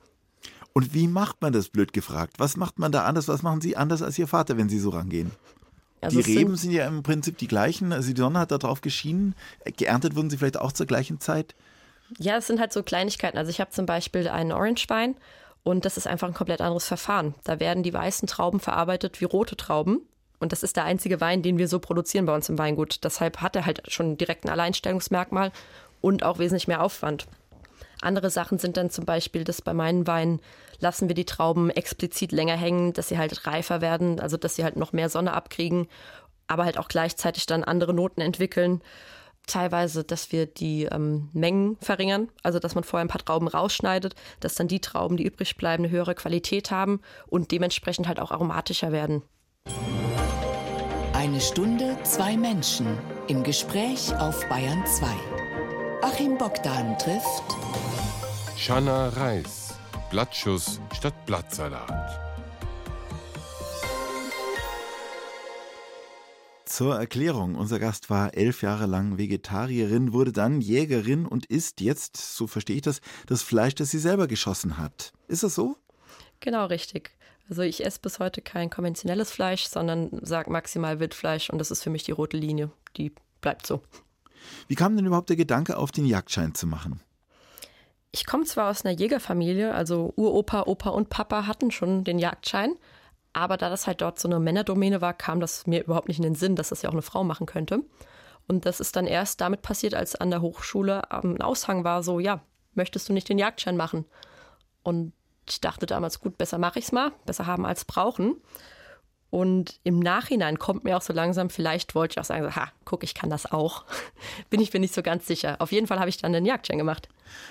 Und wie macht man das, blöd gefragt? Was macht man da anders? Was machen Sie anders als Ihr Vater, wenn Sie so rangehen? Also die Reben sind, sind ja im Prinzip die gleichen. Also die Sonne hat da drauf geschienen. Geerntet wurden sie vielleicht auch zur gleichen Zeit. Ja, es sind halt so Kleinigkeiten. Also ich habe zum Beispiel einen Orange-Wein und das ist einfach ein komplett anderes Verfahren. Da werden die weißen Trauben verarbeitet wie rote Trauben. Und das ist der einzige Wein, den wir so produzieren bei uns im Weingut. Deshalb hat er halt schon direkt ein Alleinstellungsmerkmal und auch wesentlich mehr Aufwand. Andere Sachen sind dann zum Beispiel, dass bei meinen Weinen lassen wir die Trauben explizit länger hängen, dass sie halt reifer werden, also dass sie halt noch mehr Sonne abkriegen, aber halt auch gleichzeitig dann andere Noten entwickeln. Teilweise, dass wir die ähm, Mengen verringern, also dass man vorher ein paar Trauben rausschneidet, dass dann die Trauben, die übrig bleiben, eine höhere Qualität haben und dementsprechend halt auch aromatischer werden. Eine Stunde, zwei Menschen im Gespräch auf Bayern 2. Achim Bogdan trifft Shanna Reis. Blattschuss statt Blattsalat. Zur Erklärung, unser Gast war elf Jahre lang Vegetarierin, wurde dann Jägerin und isst jetzt, so verstehe ich das, das Fleisch, das sie selber geschossen hat. Ist das so? Genau richtig. Also ich esse bis heute kein konventionelles Fleisch, sondern sage maximal Wildfleisch und das ist für mich die rote Linie. Die bleibt so. Wie kam denn überhaupt der Gedanke auf, den Jagdschein zu machen? Ich komme zwar aus einer Jägerfamilie, also Uropa, Opa und Papa hatten schon den Jagdschein, aber da das halt dort so eine Männerdomäne war, kam das mir überhaupt nicht in den Sinn, dass das ja auch eine Frau machen könnte. Und das ist dann erst damit passiert, als an der Hochschule ein Aushang war, so, ja, möchtest du nicht den Jagdschein machen? Und ich dachte damals, gut, besser mache ich es mal, besser haben als brauchen. Und im Nachhinein kommt mir auch so langsam, vielleicht wollte ich auch sagen, so, ha, guck, ich kann das auch. Bin ich mir nicht so ganz sicher. Auf jeden Fall habe ich dann den Jagdschein gemacht.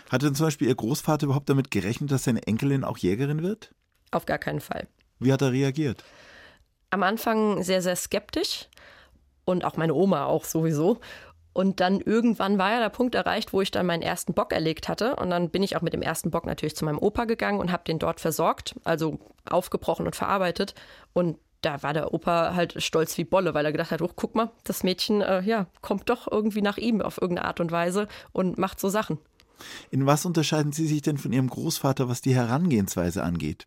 Hatte denn zum Beispiel Ihr Großvater überhaupt damit gerechnet, dass seine Enkelin auch Jägerin wird? Auf gar keinen Fall. Wie hat er reagiert? Am Anfang sehr, sehr skeptisch und auch meine Oma auch sowieso. Und dann irgendwann war ja der Punkt erreicht, wo ich dann meinen ersten Bock erlegt hatte. Und dann bin ich auch mit dem ersten Bock natürlich zu meinem Opa gegangen und habe den dort versorgt, also aufgebrochen und verarbeitet. Und da war der Opa halt stolz wie Bolle, weil er gedacht hat, oh, guck mal, das Mädchen äh, ja, kommt doch irgendwie nach ihm auf irgendeine Art und Weise und macht so Sachen. In was unterscheiden Sie sich denn von Ihrem Großvater, was die Herangehensweise angeht?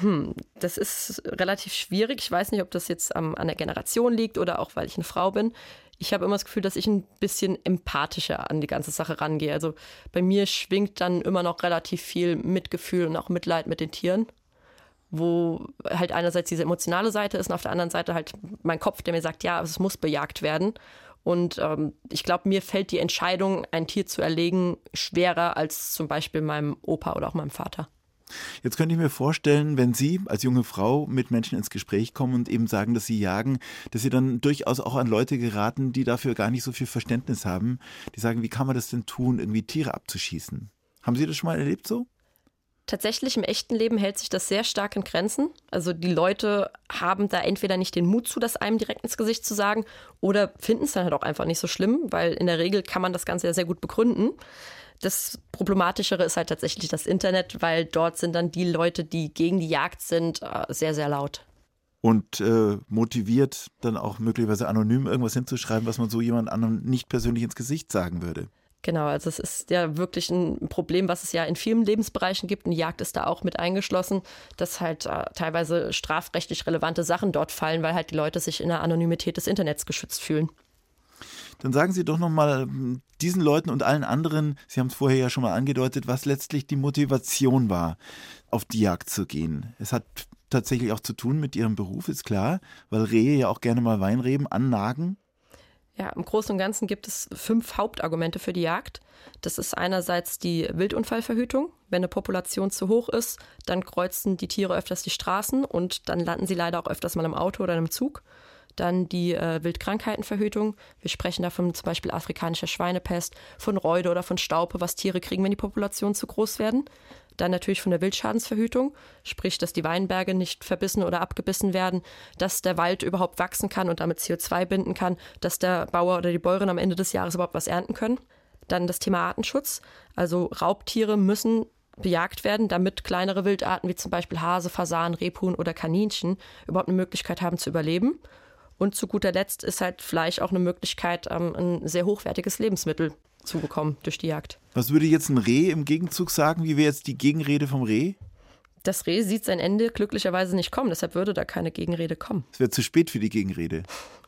Hm, das ist relativ schwierig. Ich weiß nicht, ob das jetzt ähm, an der Generation liegt oder auch, weil ich eine Frau bin. Ich habe immer das Gefühl, dass ich ein bisschen empathischer an die ganze Sache rangehe. Also bei mir schwingt dann immer noch relativ viel Mitgefühl und auch Mitleid mit den Tieren wo halt einerseits diese emotionale Seite ist und auf der anderen Seite halt mein Kopf, der mir sagt, ja, es muss bejagt werden. Und ähm, ich glaube, mir fällt die Entscheidung, ein Tier zu erlegen, schwerer als zum Beispiel meinem Opa oder auch meinem Vater. Jetzt könnte ich mir vorstellen, wenn Sie als junge Frau mit Menschen ins Gespräch kommen und eben sagen, dass Sie jagen, dass Sie dann durchaus auch an Leute geraten, die dafür gar nicht so viel Verständnis haben. Die sagen, wie kann man das denn tun, irgendwie Tiere abzuschießen? Haben Sie das schon mal erlebt so? Tatsächlich im echten Leben hält sich das sehr stark in Grenzen. Also die Leute haben da entweder nicht den Mut zu, das einem direkt ins Gesicht zu sagen, oder finden es dann halt auch einfach nicht so schlimm, weil in der Regel kann man das Ganze ja sehr gut begründen. Das Problematischere ist halt tatsächlich das Internet, weil dort sind dann die Leute, die gegen die Jagd sind, äh, sehr, sehr laut. Und äh, motiviert dann auch möglicherweise anonym irgendwas hinzuschreiben, was man so jemand anderem nicht persönlich ins Gesicht sagen würde. Genau, also es ist ja wirklich ein Problem, was es ja in vielen Lebensbereichen gibt. Und die Jagd ist da auch mit eingeschlossen, dass halt äh, teilweise strafrechtlich relevante Sachen dort fallen, weil halt die Leute sich in der Anonymität des Internets geschützt fühlen. Dann sagen Sie doch nochmal hm, diesen Leuten und allen anderen, Sie haben es vorher ja schon mal angedeutet, was letztlich die Motivation war, auf die Jagd zu gehen. Es hat tatsächlich auch zu tun mit Ihrem Beruf, ist klar, weil Rehe ja auch gerne mal Weinreben annagen. Ja, im Großen und Ganzen gibt es fünf Hauptargumente für die Jagd. Das ist einerseits die Wildunfallverhütung. Wenn eine Population zu hoch ist, dann kreuzen die Tiere öfters die Straßen und dann landen sie leider auch öfters mal im Auto oder im Zug. Dann die äh, Wildkrankheitenverhütung. Wir sprechen davon zum Beispiel afrikanischer Schweinepest, von Reude oder von Staupe, was Tiere kriegen, wenn die Populationen zu groß werden. Dann natürlich von der Wildschadensverhütung, sprich, dass die Weinberge nicht verbissen oder abgebissen werden, dass der Wald überhaupt wachsen kann und damit CO2 binden kann, dass der Bauer oder die Bäuerin am Ende des Jahres überhaupt was ernten können. Dann das Thema Artenschutz. Also Raubtiere müssen bejagt werden, damit kleinere Wildarten wie zum Beispiel Hase, Fasan, Rebhuhn oder Kaninchen überhaupt eine Möglichkeit haben zu überleben. Und zu guter Letzt ist halt Fleisch auch eine Möglichkeit, ähm, ein sehr hochwertiges Lebensmittel zu bekommen durch die Jagd. Was würde jetzt ein Reh im Gegenzug sagen? Wie wäre jetzt die Gegenrede vom Reh? Das Reh sieht sein Ende glücklicherweise nicht kommen, deshalb würde da keine Gegenrede kommen. Es wäre zu spät für die Gegenrede.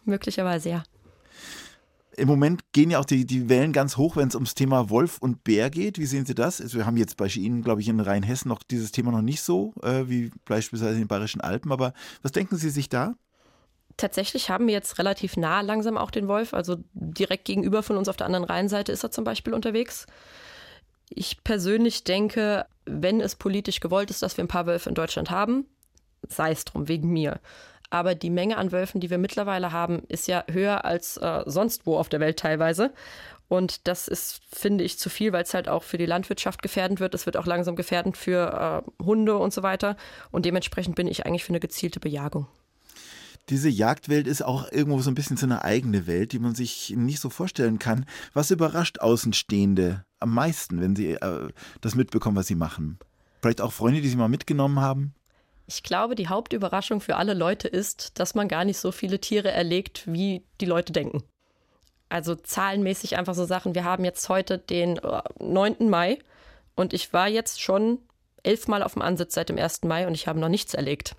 Möglicherweise, ja. Im Moment gehen ja auch die, die Wellen ganz hoch, wenn es ums Thema Wolf und Bär geht. Wie sehen Sie das? Also wir haben jetzt bei Ihnen, glaube ich, in Rheinhessen noch dieses Thema noch nicht so, äh, wie beispielsweise in den Bayerischen Alpen. Aber was denken Sie sich da? Tatsächlich haben wir jetzt relativ nah langsam auch den Wolf. Also direkt gegenüber von uns auf der anderen Rheinseite ist er zum Beispiel unterwegs. Ich persönlich denke, wenn es politisch gewollt ist, dass wir ein paar Wölfe in Deutschland haben, sei es drum, wegen mir. Aber die Menge an Wölfen, die wir mittlerweile haben, ist ja höher als äh, sonst wo auf der Welt teilweise. Und das ist, finde ich, zu viel, weil es halt auch für die Landwirtschaft gefährdend wird. Es wird auch langsam gefährdend für äh, Hunde und so weiter. Und dementsprechend bin ich eigentlich für eine gezielte Bejagung. Diese Jagdwelt ist auch irgendwo so ein bisschen so eine eigene Welt, die man sich nicht so vorstellen kann. Was überrascht Außenstehende am meisten, wenn sie äh, das mitbekommen, was sie machen? Vielleicht auch Freunde, die sie mal mitgenommen haben? Ich glaube, die Hauptüberraschung für alle Leute ist, dass man gar nicht so viele Tiere erlegt, wie die Leute denken. Also zahlenmäßig einfach so Sachen. Wir haben jetzt heute den 9. Äh, Mai und ich war jetzt schon elfmal auf dem Ansitz seit dem 1. Mai und ich habe noch nichts erlegt.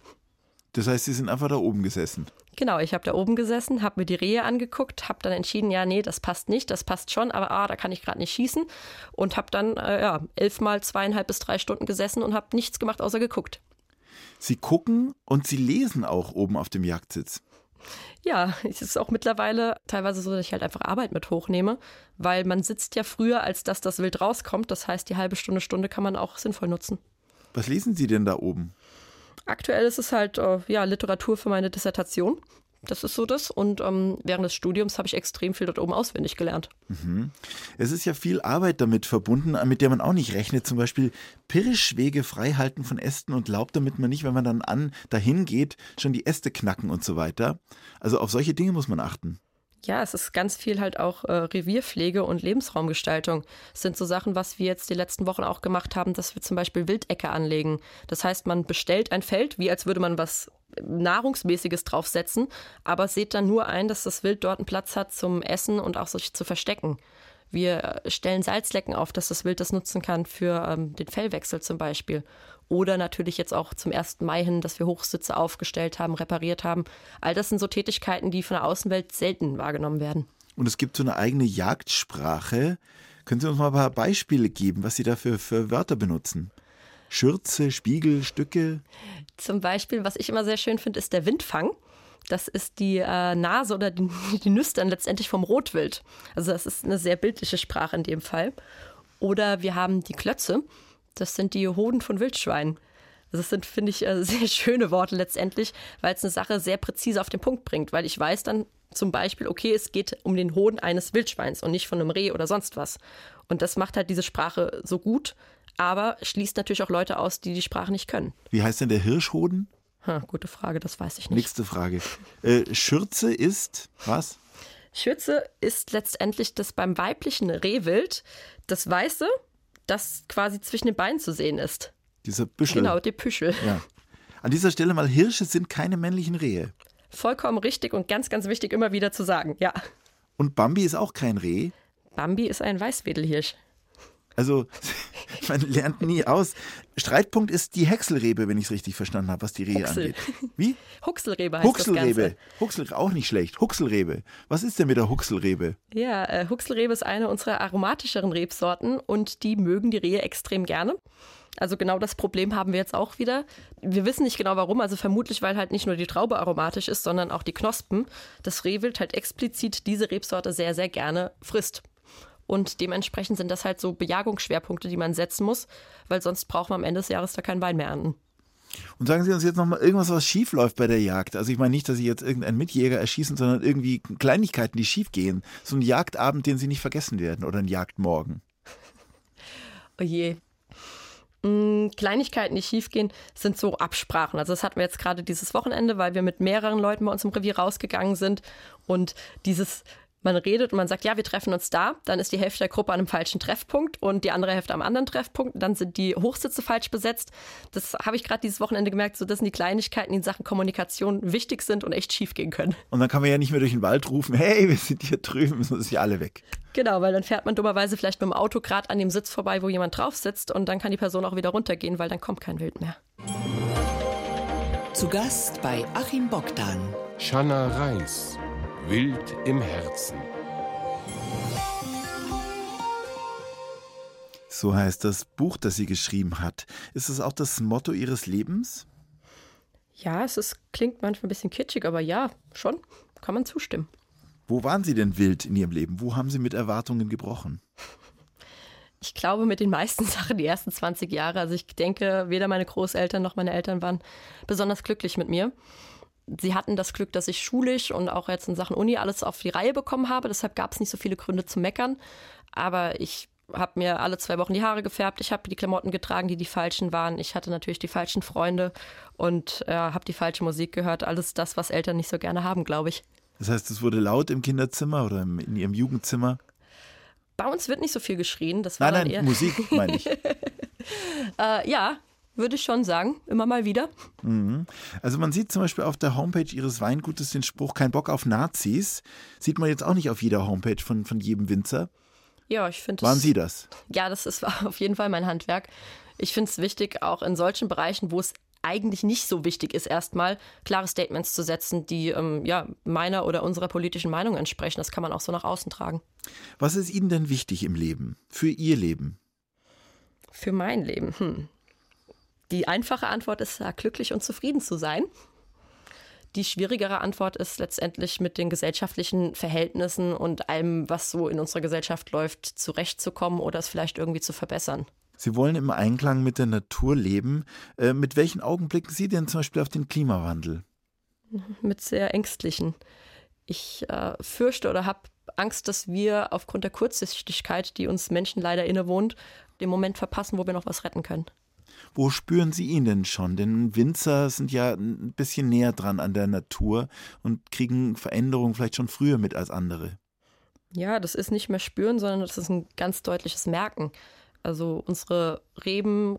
Das heißt, Sie sind einfach da oben gesessen? Genau, ich habe da oben gesessen, habe mir die Rehe angeguckt, habe dann entschieden, ja, nee, das passt nicht, das passt schon, aber ah, da kann ich gerade nicht schießen und habe dann äh, ja, elfmal zweieinhalb bis drei Stunden gesessen und habe nichts gemacht, außer geguckt. Sie gucken und Sie lesen auch oben auf dem Jagdsitz. Ja, es ist auch mittlerweile teilweise so, dass ich halt einfach Arbeit mit hochnehme, weil man sitzt ja früher, als dass das Wild rauskommt. Das heißt, die halbe Stunde, Stunde kann man auch sinnvoll nutzen. Was lesen Sie denn da oben? Aktuell ist es halt äh, ja, Literatur für meine Dissertation. Das ist so das. Und ähm, während des Studiums habe ich extrem viel dort oben auswendig gelernt. Mhm. Es ist ja viel Arbeit damit verbunden, mit der man auch nicht rechnet. Zum Beispiel Pirschwege freihalten von Ästen und Laub, damit man nicht, wenn man dann an dahin geht, schon die Äste knacken und so weiter. Also auf solche Dinge muss man achten. Ja, es ist ganz viel halt auch äh, Revierpflege und Lebensraumgestaltung. Es sind so Sachen, was wir jetzt die letzten Wochen auch gemacht haben, dass wir zum Beispiel Wildecke anlegen. Das heißt, man bestellt ein Feld, wie als würde man was Nahrungsmäßiges draufsetzen, aber seht dann nur ein, dass das Wild dort einen Platz hat zum Essen und auch sich zu verstecken. Wir stellen Salzlecken auf, dass das Wild das nutzen kann für ähm, den Fellwechsel zum Beispiel. Oder natürlich jetzt auch zum 1. Mai hin, dass wir Hochsitze aufgestellt haben, repariert haben. All das sind so Tätigkeiten, die von der Außenwelt selten wahrgenommen werden. Und es gibt so eine eigene Jagdsprache. Können Sie uns mal ein paar Beispiele geben, was Sie dafür für Wörter benutzen? Schürze, Spiegel, Stücke? Zum Beispiel, was ich immer sehr schön finde, ist der Windfang. Das ist die äh, Nase oder die, die Nüstern letztendlich vom Rotwild. Also das ist eine sehr bildliche Sprache in dem Fall. Oder wir haben die Klötze. Das sind die Hoden von Wildschweinen. Also das sind, finde ich, äh, sehr schöne Worte letztendlich, weil es eine Sache sehr präzise auf den Punkt bringt. Weil ich weiß dann zum Beispiel, okay, es geht um den Hoden eines Wildschweins und nicht von einem Reh oder sonst was. Und das macht halt diese Sprache so gut, aber schließt natürlich auch Leute aus, die die Sprache nicht können. Wie heißt denn der Hirschhoden? Ha, gute Frage, das weiß ich nicht. Nächste Frage. Äh, Schürze ist was? Schürze ist letztendlich das beim weiblichen Rehwild das Weiße das quasi zwischen den Beinen zu sehen ist. Dieser Büschel. Genau, die Püschel. Ja. An dieser Stelle mal, Hirsche sind keine männlichen Rehe. Vollkommen richtig und ganz, ganz wichtig immer wieder zu sagen, ja. Und Bambi ist auch kein Reh? Bambi ist ein Weißwedelhirsch. Also, man lernt nie aus. Streitpunkt ist die Häckselrebe, wenn ich es richtig verstanden habe, was die Rehe Huxel. angeht. Wie? Huxelrebe heißt Huxelrebe. das Ganze. Huxel, auch nicht schlecht. Huxelrebe. Was ist denn mit der Huxelrebe? Ja, äh, Huxelrebe ist eine unserer aromatischeren Rebsorten und die mögen die Rehe extrem gerne. Also genau das Problem haben wir jetzt auch wieder. Wir wissen nicht genau warum, also vermutlich, weil halt nicht nur die Traube aromatisch ist, sondern auch die Knospen. Das Rehwild halt explizit diese Rebsorte sehr, sehr gerne frisst. Und dementsprechend sind das halt so Bejagungsschwerpunkte, die man setzen muss, weil sonst braucht man am Ende des Jahres da keinen Wein mehr ernten. Und sagen Sie uns jetzt nochmal irgendwas, was schief läuft bei der Jagd. Also ich meine nicht, dass Sie jetzt irgendeinen Mitjäger erschießen, sondern irgendwie Kleinigkeiten, die schief gehen. So ein Jagdabend, den Sie nicht vergessen werden oder ein Jagdmorgen. Oh je. Mm, Kleinigkeiten, die schiefgehen, sind so Absprachen. Also das hatten wir jetzt gerade dieses Wochenende, weil wir mit mehreren Leuten bei uns im Revier rausgegangen sind und dieses man redet und man sagt, ja, wir treffen uns da, dann ist die Hälfte der Gruppe an einem falschen Treffpunkt und die andere Hälfte am anderen Treffpunkt, dann sind die Hochsitze falsch besetzt. Das habe ich gerade dieses Wochenende gemerkt, so das sind die Kleinigkeiten, die in Sachen Kommunikation wichtig sind und echt schief gehen können. Und dann kann man ja nicht mehr durch den Wald rufen, hey, wir sind hier drüben, sonst ist ja alle weg. Genau, weil dann fährt man dummerweise vielleicht mit dem Auto gerade an dem Sitz vorbei, wo jemand drauf sitzt und dann kann die Person auch wieder runtergehen, weil dann kommt kein Wild mehr. Zu Gast bei Achim Bogdan. Shanna Reis. Wild im Herzen. So heißt das Buch, das sie geschrieben hat. Ist es auch das Motto ihres Lebens? Ja, es ist, klingt manchmal ein bisschen kitschig, aber ja, schon, kann man zustimmen. Wo waren Sie denn wild in Ihrem Leben? Wo haben Sie mit Erwartungen gebrochen? Ich glaube, mit den meisten Sachen die ersten 20 Jahre. Also ich denke, weder meine Großeltern noch meine Eltern waren besonders glücklich mit mir. Sie hatten das Glück, dass ich schulisch und auch jetzt in Sachen Uni alles auf die Reihe bekommen habe. Deshalb gab es nicht so viele Gründe zu meckern. Aber ich habe mir alle zwei Wochen die Haare gefärbt. Ich habe die Klamotten getragen, die die falschen waren. Ich hatte natürlich die falschen Freunde und äh, habe die falsche Musik gehört. Alles das, was Eltern nicht so gerne haben, glaube ich. Das heißt, es wurde laut im Kinderzimmer oder in ihrem Jugendzimmer? Bei uns wird nicht so viel geschrien. Das war nein, nein, Musik meine ich. äh, ja, würde ich schon sagen, immer mal wieder. Mhm. Also man sieht zum Beispiel auf der Homepage Ihres Weingutes den Spruch, kein Bock auf Nazis. Sieht man jetzt auch nicht auf jeder Homepage von, von jedem Winzer. Ja, ich finde Waren Sie das? Ja, das ist auf jeden Fall mein Handwerk. Ich finde es wichtig, auch in solchen Bereichen, wo es eigentlich nicht so wichtig ist, erstmal klare Statements zu setzen, die ähm, ja, meiner oder unserer politischen Meinung entsprechen. Das kann man auch so nach außen tragen. Was ist Ihnen denn wichtig im Leben? Für Ihr Leben? Für mein Leben? Hm. Die einfache Antwort ist, ja, glücklich und zufrieden zu sein. Die schwierigere Antwort ist letztendlich mit den gesellschaftlichen Verhältnissen und allem, was so in unserer Gesellschaft läuft, zurechtzukommen oder es vielleicht irgendwie zu verbessern. Sie wollen im Einklang mit der Natur leben. Äh, mit welchen Augen blicken Sie denn zum Beispiel auf den Klimawandel? Mit sehr ängstlichen. Ich äh, fürchte oder habe Angst, dass wir aufgrund der Kurzsichtigkeit, die uns Menschen leider innewohnt, den Moment verpassen, wo wir noch was retten können. Wo spüren Sie ihn denn schon? Denn Winzer sind ja ein bisschen näher dran an der Natur und kriegen Veränderungen vielleicht schon früher mit als andere. Ja, das ist nicht mehr spüren, sondern das ist ein ganz deutliches Merken. Also unsere Reben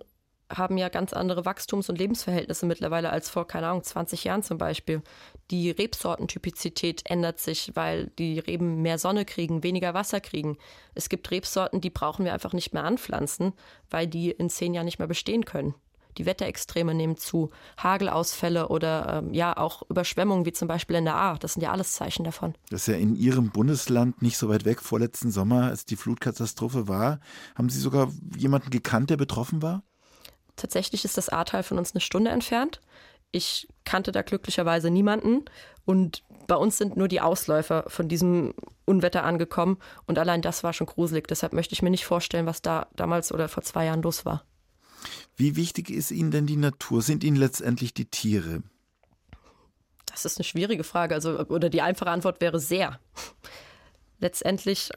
haben ja ganz andere Wachstums- und Lebensverhältnisse mittlerweile als vor, keine Ahnung, 20 Jahren zum Beispiel. Die Rebsortentypizität ändert sich, weil die Reben mehr Sonne kriegen, weniger Wasser kriegen. Es gibt Rebsorten, die brauchen wir einfach nicht mehr anpflanzen, weil die in zehn Jahren nicht mehr bestehen können. Die Wetterextreme nehmen zu, Hagelausfälle oder ähm, ja auch Überschwemmungen wie zum Beispiel in der A. Das sind ja alles Zeichen davon. Das ist ja in Ihrem Bundesland nicht so weit weg. Vorletzten Sommer, als die Flutkatastrophe war, haben Sie sogar jemanden gekannt, der betroffen war? Tatsächlich ist das Ahrtal von uns eine Stunde entfernt. Ich kannte da glücklicherweise niemanden und bei uns sind nur die Ausläufer von diesem Unwetter angekommen und allein das war schon gruselig. Deshalb möchte ich mir nicht vorstellen, was da damals oder vor zwei Jahren los war. Wie wichtig ist Ihnen denn die Natur? Sind Ihnen letztendlich die Tiere? Das ist eine schwierige Frage. Also, oder die einfache Antwort wäre sehr. Letztendlich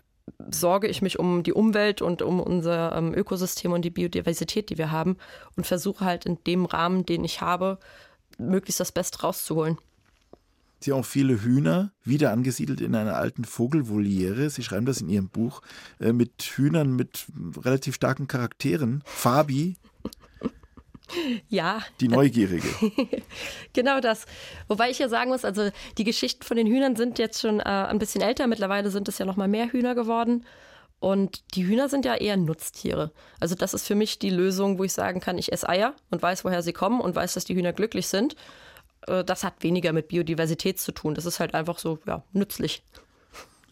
sorge ich mich um die Umwelt und um unser ähm, Ökosystem und die Biodiversität, die wir haben und versuche halt in dem Rahmen, den ich habe, möglichst das Beste rauszuholen. Sie haben auch viele Hühner, wieder angesiedelt in einer alten Vogelvoliere. Sie schreiben das in Ihrem Buch, äh, mit Hühnern mit relativ starken Charakteren. Fabi, ja. Die Neugierige. genau das. Wobei ich ja sagen muss, also die Geschichten von den Hühnern sind jetzt schon äh, ein bisschen älter. Mittlerweile sind es ja noch mal mehr Hühner geworden. Und die Hühner sind ja eher Nutztiere. Also das ist für mich die Lösung, wo ich sagen kann, ich esse Eier und weiß, woher sie kommen und weiß, dass die Hühner glücklich sind. Äh, das hat weniger mit Biodiversität zu tun. Das ist halt einfach so, ja, nützlich.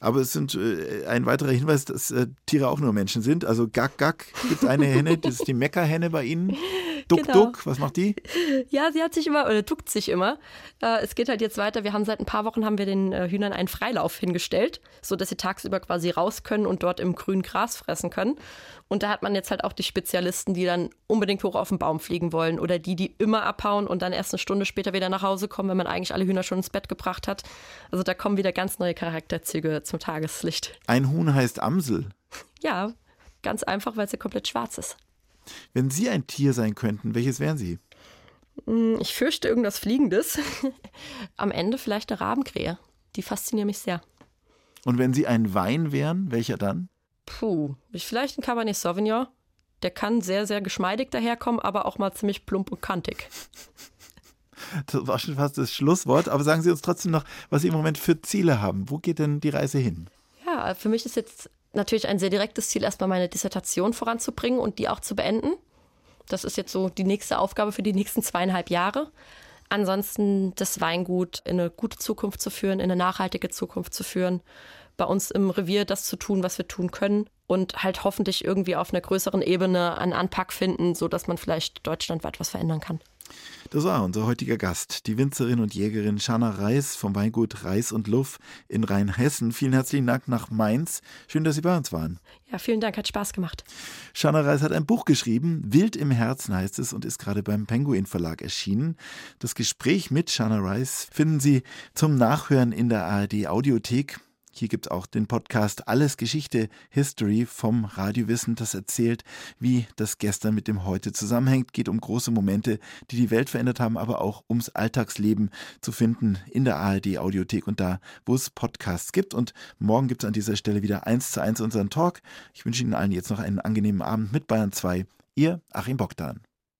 Aber es sind äh, ein weiterer Hinweis, dass äh, Tiere auch nur Menschen sind. Also Gack Gack gibt eine Henne, das ist die Meckerhenne bei Ihnen. Duck genau. Duck, was macht die? Ja, sie hat sich immer, oder duckt sich immer. Äh, es geht halt jetzt weiter. Wir haben seit ein paar Wochen haben wir den äh, Hühnern einen Freilauf hingestellt, sodass sie tagsüber quasi raus können und dort im grünen Gras fressen können. Und da hat man jetzt halt auch die Spezialisten, die dann unbedingt hoch auf den Baum fliegen wollen oder die, die immer abhauen und dann erst eine Stunde später wieder nach Hause kommen, wenn man eigentlich alle Hühner schon ins Bett gebracht hat. Also da kommen wieder ganz neue Charakterzüge zum Tageslicht. Ein Huhn heißt Amsel. Ja, ganz einfach, weil sie komplett schwarz ist. Wenn Sie ein Tier sein könnten, welches wären Sie? Hm, ich fürchte irgendwas Fliegendes. Am Ende vielleicht eine Rabenkrähe. Die fasziniert mich sehr. Und wenn Sie ein Wein wären, welcher dann? Puh, vielleicht ein Cabernet Sauvignon. Der kann sehr, sehr geschmeidig daherkommen, aber auch mal ziemlich plump und kantig. Das war schon fast das Schlusswort, aber sagen Sie uns trotzdem noch, was Sie im Moment für Ziele haben. Wo geht denn die Reise hin? Ja, für mich ist jetzt natürlich ein sehr direktes Ziel, erstmal meine Dissertation voranzubringen und die auch zu beenden. Das ist jetzt so die nächste Aufgabe für die nächsten zweieinhalb Jahre. Ansonsten das Weingut in eine gute Zukunft zu führen, in eine nachhaltige Zukunft zu führen, bei uns im Revier das zu tun, was wir tun können und halt hoffentlich irgendwie auf einer größeren Ebene einen Anpack finden, sodass man vielleicht deutschlandweit was verändern kann. Das war unser heutiger Gast, die Winzerin und Jägerin Shanna Reis vom Weingut Reis und Luff in Rheinhessen. Vielen herzlichen Dank nach Mainz. Schön, dass Sie bei uns waren. Ja, vielen Dank, hat Spaß gemacht. Shanna Reis hat ein Buch geschrieben, Wild im Herzen heißt es und ist gerade beim Penguin Verlag erschienen. Das Gespräch mit Shanna Reis finden Sie zum Nachhören in der ARD Audiothek. Hier gibt es auch den Podcast Alles Geschichte History vom Radiowissen, das erzählt, wie das gestern mit dem heute zusammenhängt. Geht um große Momente, die die Welt verändert haben, aber auch ums Alltagsleben zu finden in der ARD Audiothek und da, wo es Podcasts gibt. Und morgen gibt es an dieser Stelle wieder eins zu eins unseren Talk. Ich wünsche Ihnen allen jetzt noch einen angenehmen Abend mit Bayern 2. Ihr Achim Bogdan.